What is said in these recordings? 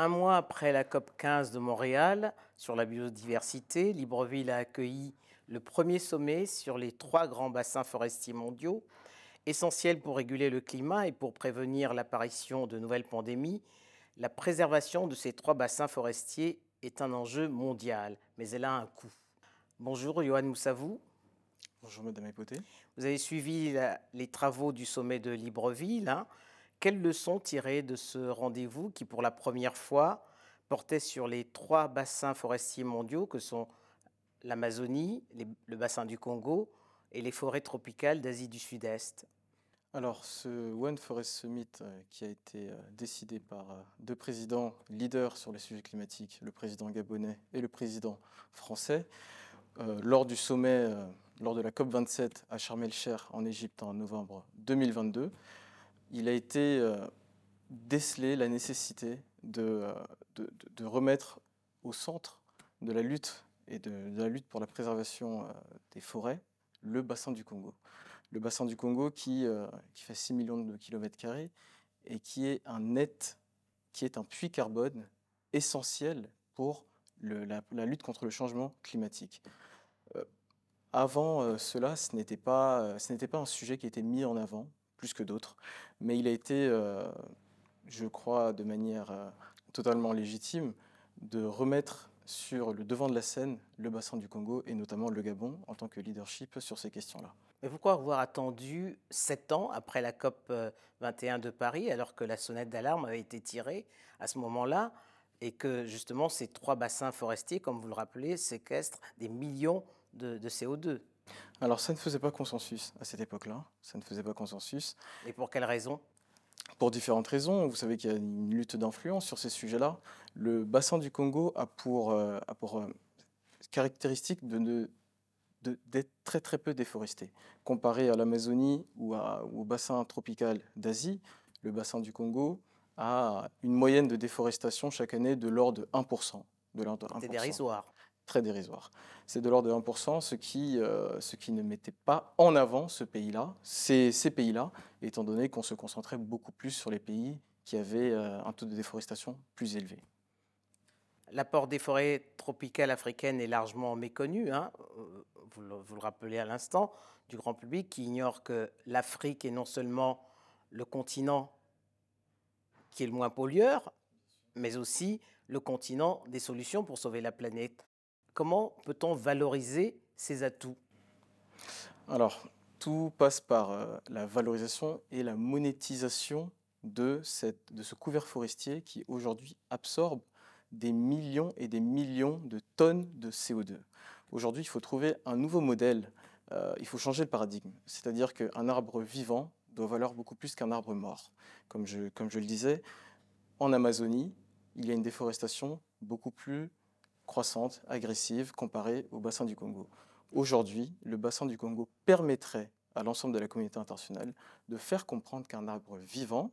Un mois après la COP 15 de Montréal sur la biodiversité, Libreville a accueilli le premier sommet sur les trois grands bassins forestiers mondiaux, essentiels pour réguler le climat et pour prévenir l'apparition de nouvelles pandémies. La préservation de ces trois bassins forestiers est un enjeu mondial, mais elle a un coût. Bonjour, Johan Moussavou. Bonjour, Madame Epoté. Vous avez suivi les travaux du sommet de Libreville. Hein. Quelles leçons tirer de ce rendez-vous qui, pour la première fois, portait sur les trois bassins forestiers mondiaux que sont l'Amazonie, le bassin du Congo et les forêts tropicales d'Asie du Sud-Est? Alors, ce One Forest Summit euh, qui a été euh, décidé par euh, deux présidents leaders sur les sujets climatiques, le président gabonais et le président français, lors du sommet, lors de la COP27 à Sharm el-Sheikh en Égypte en novembre 2022, il a été décelé la nécessité de, de, remettre au centre de la lutte et de, la lutte pour la préservation des forêts le bassin du Congo. Le bassin du Congo qui, euh, fait 6 millions de kilomètres carrés et qui est un net, qui est un puits carbone essentiel pour la, lutte contre le changement climatique. Euh, avant euh, cela, ce n'était pas, pas un sujet qui était mis en avant, plus que d'autres, mais il a été, je crois, de manière totalement légitime, de remettre sur le devant de la scène le bassin du Congo et notamment le Gabon en tant que leadership sur ces questions-là. Mais pourquoi avoir attendu sept ans après la COP 21 de Paris, alors que la sonnette d'alarme avait été tirée à ce moment-là et que justement ces trois bassins forestiers, comme vous le rappelez, séquestrent des millions de, de CO2 alors ça ne faisait pas consensus à cette époque-là, ça ne faisait pas consensus. Et pour quelle raison? Pour différentes raisons. Vous savez qu'il y a une lutte d'influence sur ces sujets-là. Le bassin du Congo a pour, euh, pour euh, caractéristique de, d'être très très peu déforesté. Comparé à l'Amazonie ou, au bassin tropical d'Asie, le bassin du Congo a une moyenne de déforestation chaque année de l'ordre de 1%. De l'ordre de 1%. C'est dérisoire C'est de l'ordre de 1%, ce qui, euh, ce qui ne mettait pas en avant ce pays-là, ces, pays-là, étant donné qu'on se concentrait beaucoup plus sur les pays qui avaient euh, un taux de déforestation plus élevé. L'apport des forêts tropicales africaines est largement méconnu, hein. vous, le, vous, le, rappelez à l'instant, du grand public qui ignore que l'Afrique est non seulement le continent qui est le moins pollueur, mais aussi le continent des solutions pour sauver la planète. Comment peut-on valoriser ces atouts? Alors, tout passe par euh, la valorisation et la monétisation de, cette, de ce couvert forestier qui aujourd'hui absorbe des millions et des millions de tonnes de CO2. Aujourd'hui, il faut trouver un nouveau modèle, euh, il faut changer le paradigme. C'est-à-dire qu'un arbre vivant doit valoir beaucoup plus qu'un arbre mort. Comme je, comme je le disais, en Amazonie, il y a une déforestation beaucoup plus croissante, agressive, comparée au bassin du Congo. Aujourd'hui, le bassin du Congo permettrait à l'ensemble de la communauté internationale de faire comprendre qu'un arbre vivant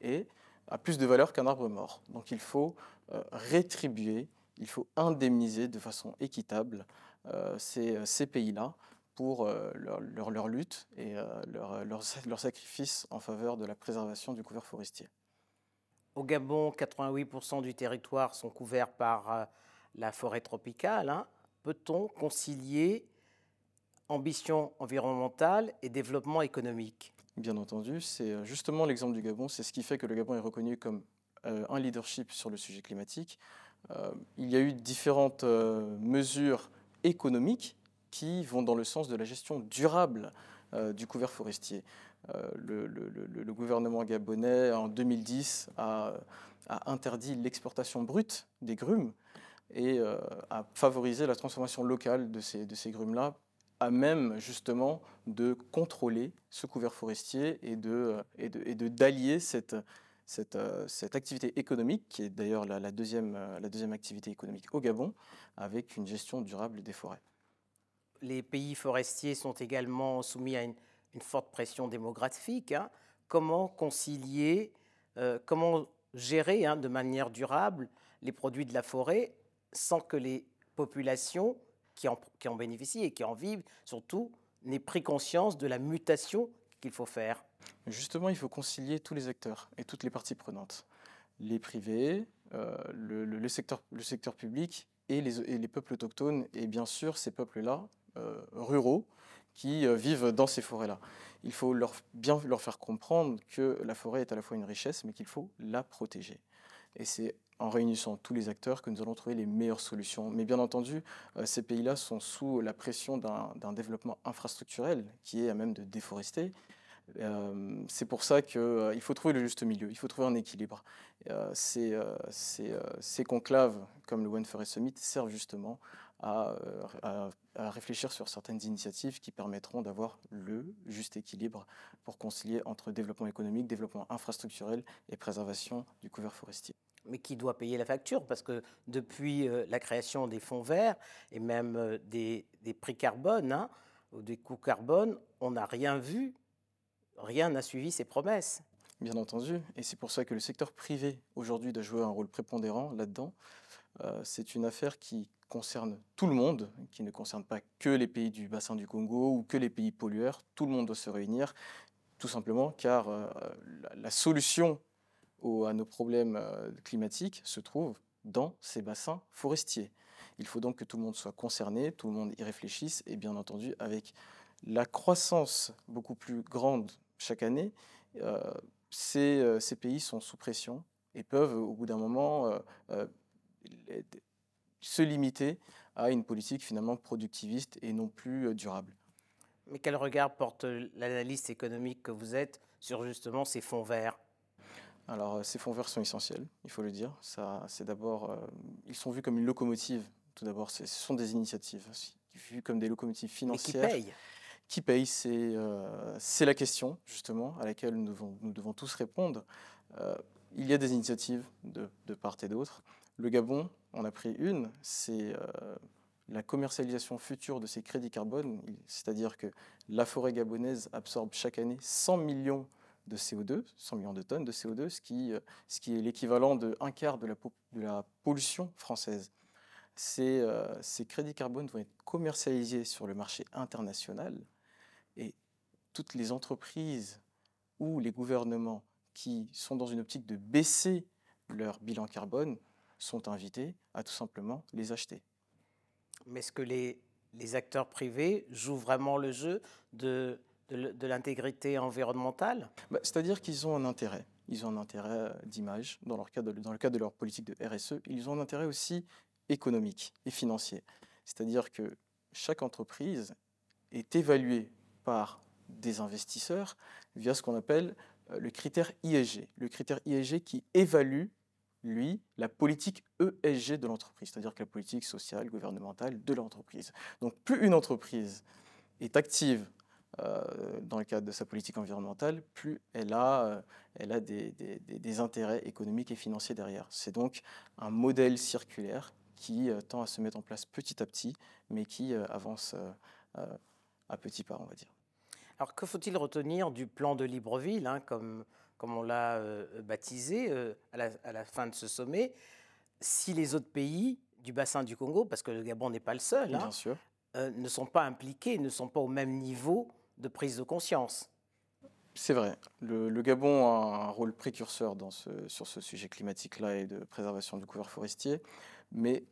est, a plus de valeur qu'un arbre mort. Donc il faut euh, rétribuer, il faut indemniser de façon équitable euh, ces, ces pays-là pour euh, leur, lutte et leur sacrifice en faveur de la préservation du couvert forestier. Au Gabon, 88% du territoire sont couverts par la forêt tropicale, hein, peut-on concilier ambition environnementale et développement économique? Bien entendu, c'est euh, justement l'exemple du Gabon, c'est ce qui fait que le Gabon est reconnu comme euh, un leadership sur le sujet climatique. Euh, il y a eu différentes mesures économiques qui vont dans le sens de la gestion durable du couvert forestier. Le, gouvernement gabonais, en 2010, a interdit l'exportation brute des grumes et euh, à favoriser la transformation locale de ces, de ces grumes-là, à même justement de contrôler ce couvert forestier et de et de, et de d'allier cette, cette, euh, cette, activité économique, qui est d'ailleurs la, deuxième, euh, la deuxième activité économique au Gabon, avec une gestion durable des forêts. Les pays forestiers sont également soumis à une, forte pression démographique. Hein. Comment concilier, euh, comment gérer hein, de manière durable les produits de la forêt sans que les populations qui en, bénéficient et qui en vivent, surtout, n'aient pris conscience de la mutation qu'il faut faire. Justement, il faut concilier tous les acteurs et toutes les parties prenantes. Les privés, le, secteur, le secteur public et les, peuples autochtones, et bien sûr ces peuples-là, ruraux, qui vivent dans ces forêts-là. Il faut leur, bien leur faire comprendre que la forêt est à la fois une richesse, mais qu'il faut la protéger. Et c'est en réunissant tous les acteurs que nous allons trouver les meilleures solutions. Mais bien entendu, euh, ces pays-là sont sous la pression d'un développement infrastructurel qui est à même de déforester. Euh, c'est pour ça qu'il euh, faut trouver le juste milieu, il faut trouver un équilibre. ces, conclaves, comme le One Forest Summit, servent justement à, à, réfléchir sur certaines initiatives qui permettront d'avoir le juste équilibre pour concilier entre développement économique, développement infrastructurel et préservation du couvert forestier mais qui doit payer la facture parce que depuis euh, la création des fonds verts et même euh, des, prix carbone hein, ou des coûts carbone, on n'a rien vu, rien n'a suivi ces promesses. Bien entendu, et c'est pour ça que le secteur privé aujourd'hui doit jouer un rôle prépondérant là-dedans. Euh, c'est une affaire qui concerne tout le monde, qui ne concerne pas que les pays du bassin du Congo ou que les pays pollueurs. Tout le monde doit se réunir, tout simplement car la solution à nos problèmes euh, climatiques se trouvent dans ces bassins forestiers. Il faut donc que tout le monde soit concerné, tout le monde y réfléchisse, et bien entendu, avec la croissance beaucoup plus grande chaque année, euh, euh, ces, pays sont sous pression et peuvent, au bout d'un moment, se limiter à une politique finalement productiviste et non plus durable. Mais quel regard porte l'analyste économique que vous êtes sur justement ces fonds verts? Alors, euh, ces fonds verts sont essentiels, il faut le dire. Ça, c'est d'abord, euh, ils sont vus comme une locomotive. Tout d'abord, ce sont des initiatives vues comme des locomotives financières. qui payent Qui paye euh, C'est la question, justement, à laquelle nous devons, nous devons tous répondre. il y a des initiatives de, de part et d'autre. Le Gabon en a pris une, c'est la commercialisation future de ces crédits carbone, c'est-à-dire que la forêt gabonaise absorbe chaque année 100 millions de CO2, 100 millions de tonnes de CO2, ce qui, euh, ce qui est l'équivalent de un quart de la, de la pollution française. Ces, euh, ces, crédits carbone vont être commercialisés sur le marché international et toutes les entreprises ou les gouvernements qui sont dans une optique de baisser leur bilan carbone sont invités à tout simplement les acheter. Mais est-ce que les, les acteurs privés jouent vraiment le jeu de de l'intégrité environnementale bah, C'est-à-dire qu'ils ont un intérêt. Ils ont un intérêt euh, d'image dans, le cadre de leur politique de RSE. Ils ont un intérêt aussi économique et financier. C'est-à-dire que chaque entreprise est évaluée par des investisseurs via ce qu'on appelle euh, le critère ISG. Le critère ISG qui évalue, lui, la politique ESG de l'entreprise, c'est-à-dire que la politique sociale, gouvernementale de l'entreprise. Donc plus une entreprise est active dans le cadre de sa politique environnementale, plus elle a, euh, elle a des, des, intérêts économiques et financiers derrière. C'est donc un modèle circulaire qui euh, tend à se mettre en place petit à petit, mais qui avance à petits pas, on va dire. Alors que faut-il retenir du plan de Libreville, hein, comme, comme on l'a baptisé à la, à, la, fin de ce sommet, si les autres pays du bassin du Congo, parce que le Gabon n'est pas le seul, hein, ne sont pas impliqués, ne sont pas au même niveau de prise de conscience. C'est vrai. Le, Gabon a un rôle précurseur sur ce sujet climatique-là et de préservation du couvert forestier. Mais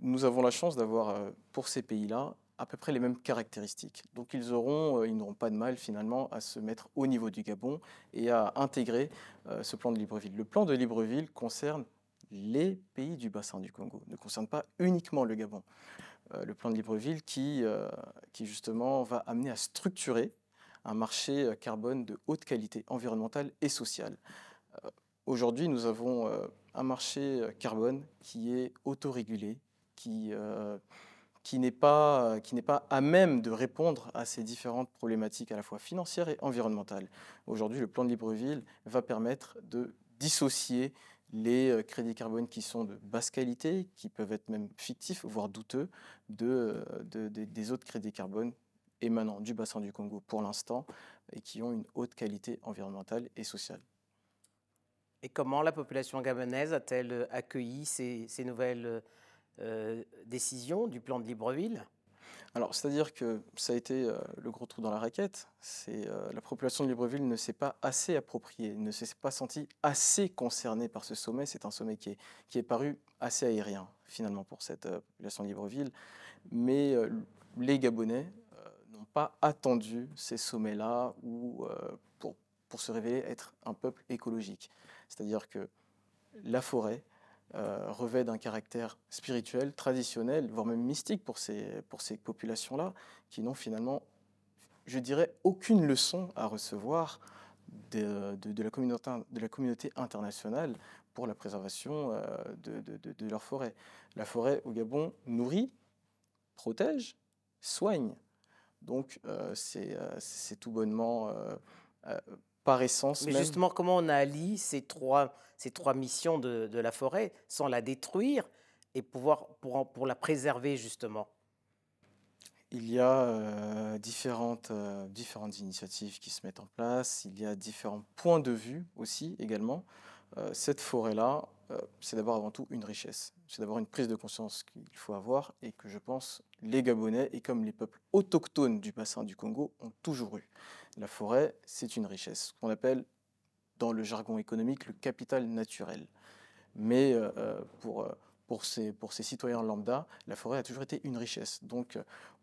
nous avons la chance d'avoir, euh, pour ces pays-là, à peu près les mêmes caractéristiques. Donc ils euh, ils n'auront pas de mal finalement à se mettre au niveau du Gabon et à intégrer euh, ce plan de Libreville. Le plan de Libreville concerne les pays du bassin du Congo, ne concerne pas uniquement le Gabon. Euh, le plan de Libreville qui, euh, qui justement va amener à structurer un marché euh, carbone de haute qualité environnementale et sociale. Aujourd'hui, nous avons un marché carbone qui est autorégulé, qui, qui n'est pas, pas à même de répondre à ces différentes problématiques à la fois financières et environnementales. Aujourd'hui, le plan de Libreville va permettre de dissocier les euh, crédits carbone qui sont de basse qualité, qui peuvent être même fictifs, voire douteux, de, euh, des autres crédits carbone émanant du bassin du Congo pour l'instant et qui ont une haute qualité environnementale et sociale. Et comment la population gabonaise a-t-elle accueilli ces, nouvelles euh, décisions du plan de Libreville? Alors, c'est-à-dire que ça a été euh, le gros trou dans la raquette. C'est euh, la population de Libreville ne s'est pas assez appropriée, ne s'est pas sentie assez concernée par ce sommet. C'est un sommet qui est, qui est paru assez aérien finalement pour cette euh, population de Libreville. Mais les Gabonais n'ont pas attendu ces sommets-là ou pour, pour se révéler être un peuple écologique. C'est-à-dire que la forêt, euh, revêt d'un caractère spirituel, traditionnel, voire même mystique pour ces, pour ces populations-là, qui n'ont finalement, je dirais, aucune leçon à recevoir de, de, la, communauté, de la, communauté, internationale pour la préservation euh, de, de, leur forêt. La forêt au Gabon nourrit, protège, soigne. Donc euh, c'est tout bonnement par essence. Mais justement, comment on allie ces trois, ces trois missions de, de, la forêt sans la détruire et pouvoir pour, pour la préserver justement? Il y a euh, différentes, euh, différentes initiatives qui se mettent en place, il y a différents points de vue aussi également. Euh, cette forêt-là, c'est d'abord avant tout une richesse. C'est d'abord une prise de conscience qu'il faut avoir et que je pense les Gabonais et comme les peuples autochtones du bassin du Congo ont toujours eu. La forêt, c'est une richesse, qu'on appelle dans le jargon économique le capital naturel. Mais euh, euh, pour, euh, pour, ces, pour ces citoyens lambda, la forêt a toujours été une richesse. Donc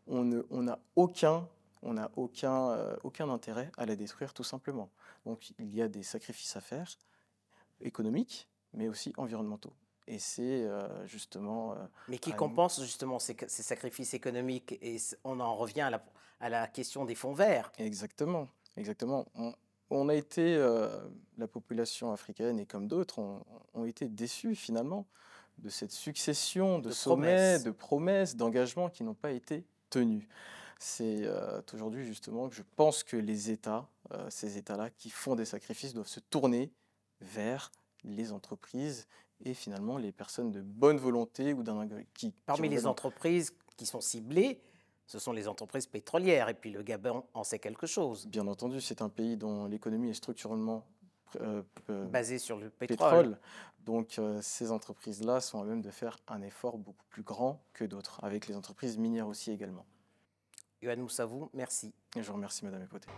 on n'a on aucun, on a aucun, aucun intérêt à la détruire tout simplement. Donc il y a des sacrifices à faire, économiques, mais aussi environnementaux. Et c'est justement... mais qui compense justement ces, ces, sacrifices économiques? Et on en revient à la, à la question des fonds verts. Exactement, exactement. On, a été, euh, la population africaine et comme d'autres, ont, été déçus finalement de cette succession de, sommets, de promesses, d'engagements qui n'ont pas été tenus. C'est euh, aujourd'hui justement que je pense que les États, euh, ces États-là qui font des sacrifices, doivent se tourner vers les entreprises et finalement les personnes de bonne volonté ou d'un qui parmi les entreprises qui sont ciblées, ce sont les entreprises pétrolières. Et puis le Gabon en sait quelque chose. Bien entendu, c'est un pays dont l'économie est structurellement euh, euh, basée sur le pétrole. Donc euh, ces entreprises-là sont à même de faire un effort beaucoup plus grand que d'autres, avec les entreprises minières aussi également. Yohann Moussavou, merci. Et je vous remercie, Madame Epoté.